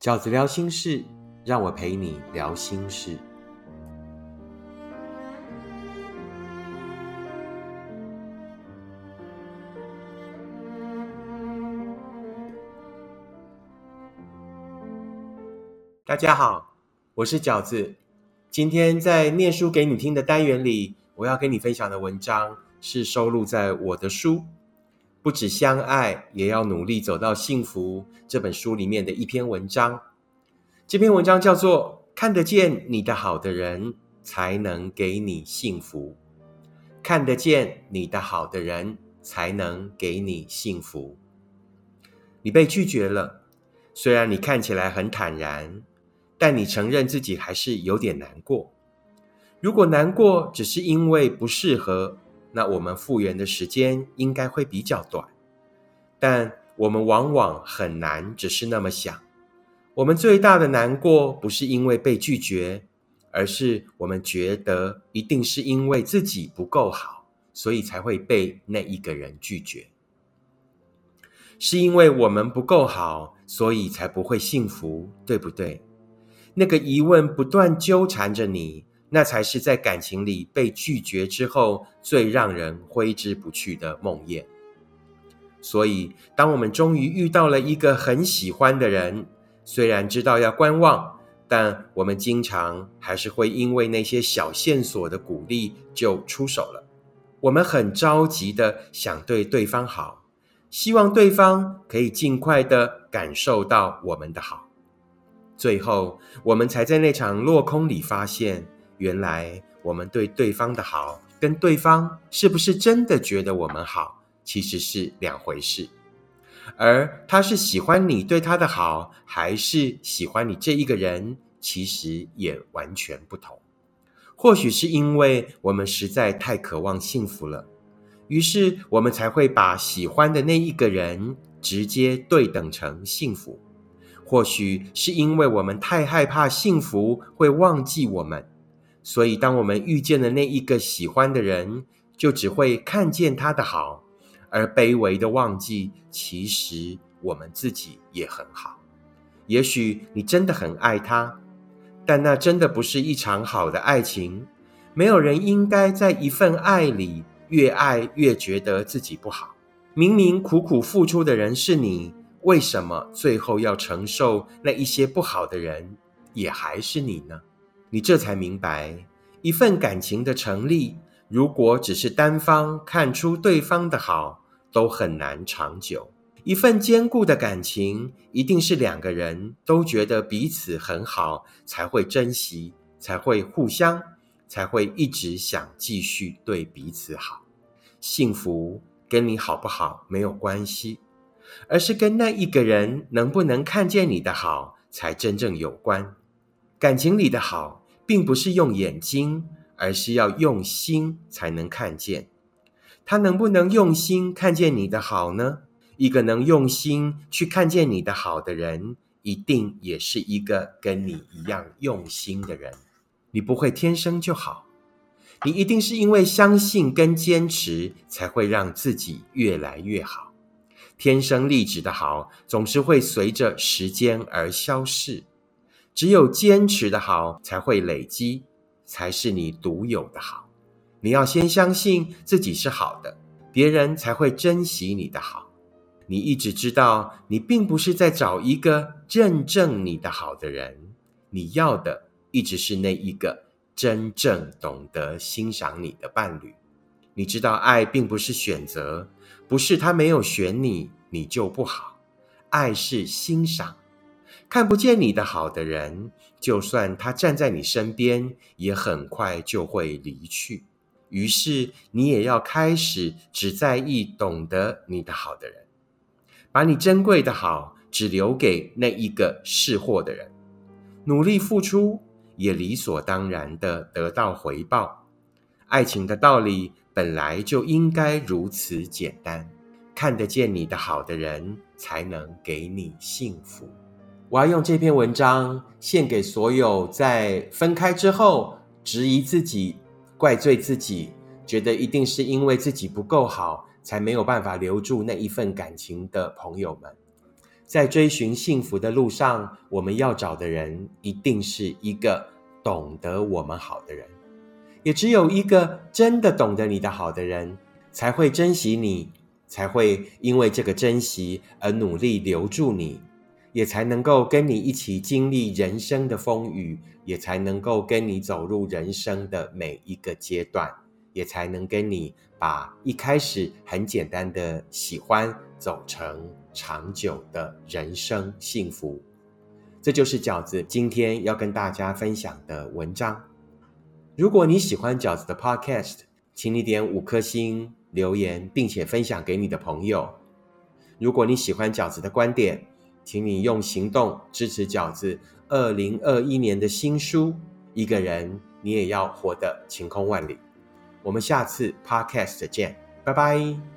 饺子聊心事，让我陪你聊心事。大家好，我是饺子。今天在念书给你听的单元里，我要跟你分享的文章是收录在我的书《不止相爱，也要努力走到幸福》这本书里面的一篇文章。这篇文章叫做《看得见你的好的人，才能给你幸福》。看得见你的好的人，才能给你幸福。你被拒绝了，虽然你看起来很坦然。但你承认自己还是有点难过。如果难过只是因为不适合，那我们复原的时间应该会比较短。但我们往往很难只是那么想。我们最大的难过不是因为被拒绝，而是我们觉得一定是因为自己不够好，所以才会被那一个人拒绝。是因为我们不够好，所以才不会幸福，对不对？那个疑问不断纠缠着你，那才是在感情里被拒绝之后最让人挥之不去的梦魇。所以，当我们终于遇到了一个很喜欢的人，虽然知道要观望，但我们经常还是会因为那些小线索的鼓励就出手了。我们很着急的想对对方好，希望对方可以尽快的感受到我们的好。最后，我们才在那场落空里发现，原来我们对对方的好，跟对方是不是真的觉得我们好，其实是两回事。而他是喜欢你对他的好，还是喜欢你这一个人，其实也完全不同。或许是因为我们实在太渴望幸福了，于是我们才会把喜欢的那一个人直接对等成幸福。或许是因为我们太害怕幸福会忘记我们，所以当我们遇见了那一个喜欢的人，就只会看见他的好，而卑微的忘记其实我们自己也很好。也许你真的很爱他，但那真的不是一场好的爱情。没有人应该在一份爱里越爱越觉得自己不好。明明苦苦付出的人是你。为什么最后要承受那一些不好的人，也还是你呢？你这才明白，一份感情的成立，如果只是单方看出对方的好，都很难长久。一份坚固的感情，一定是两个人都觉得彼此很好，才会珍惜，才会互相，才会一直想继续对彼此好。幸福跟你好不好没有关系。而是跟那一个人能不能看见你的好才真正有关。感情里的好，并不是用眼睛，而是要用心才能看见。他能不能用心看见你的好呢？一个能用心去看见你的好的人，一定也是一个跟你一样用心的人。你不会天生就好，你一定是因为相信跟坚持，才会让自己越来越好。天生丽质的好，总是会随着时间而消逝。只有坚持的好，才会累积，才是你独有的好。你要先相信自己是好的，别人才会珍惜你的好。你一直知道，你并不是在找一个认证你的好的人，你要的一直是那一个真正懂得欣赏你的伴侣。你知道，爱并不是选择。不是他没有选你，你就不好。爱是欣赏，看不见你的好的人，就算他站在你身边，也很快就会离去。于是你也要开始只在意懂得你的好的人，把你珍贵的好只留给那一个识货的人。努力付出，也理所当然的得到回报。爱情的道理。本来就应该如此简单，看得见你的好的人，才能给你幸福。我要用这篇文章献给所有在分开之后质疑自己、怪罪自己，觉得一定是因为自己不够好，才没有办法留住那一份感情的朋友们。在追寻幸福的路上，我们要找的人一定是一个懂得我们好的人。也只有一个真的懂得你的好的人，才会珍惜你，才会因为这个珍惜而努力留住你，也才能够跟你一起经历人生的风雨，也才能够跟你走入人生的每一个阶段，也才能跟你把一开始很简单的喜欢走成。长久的人生幸福，这就是饺子今天要跟大家分享的文章。如果你喜欢饺子的 Podcast，请你点五颗星留言，并且分享给你的朋友。如果你喜欢饺子的观点，请你用行动支持饺子二零二一年的新书《一个人你也要活得晴空万里》。我们下次 Podcast 见，拜拜。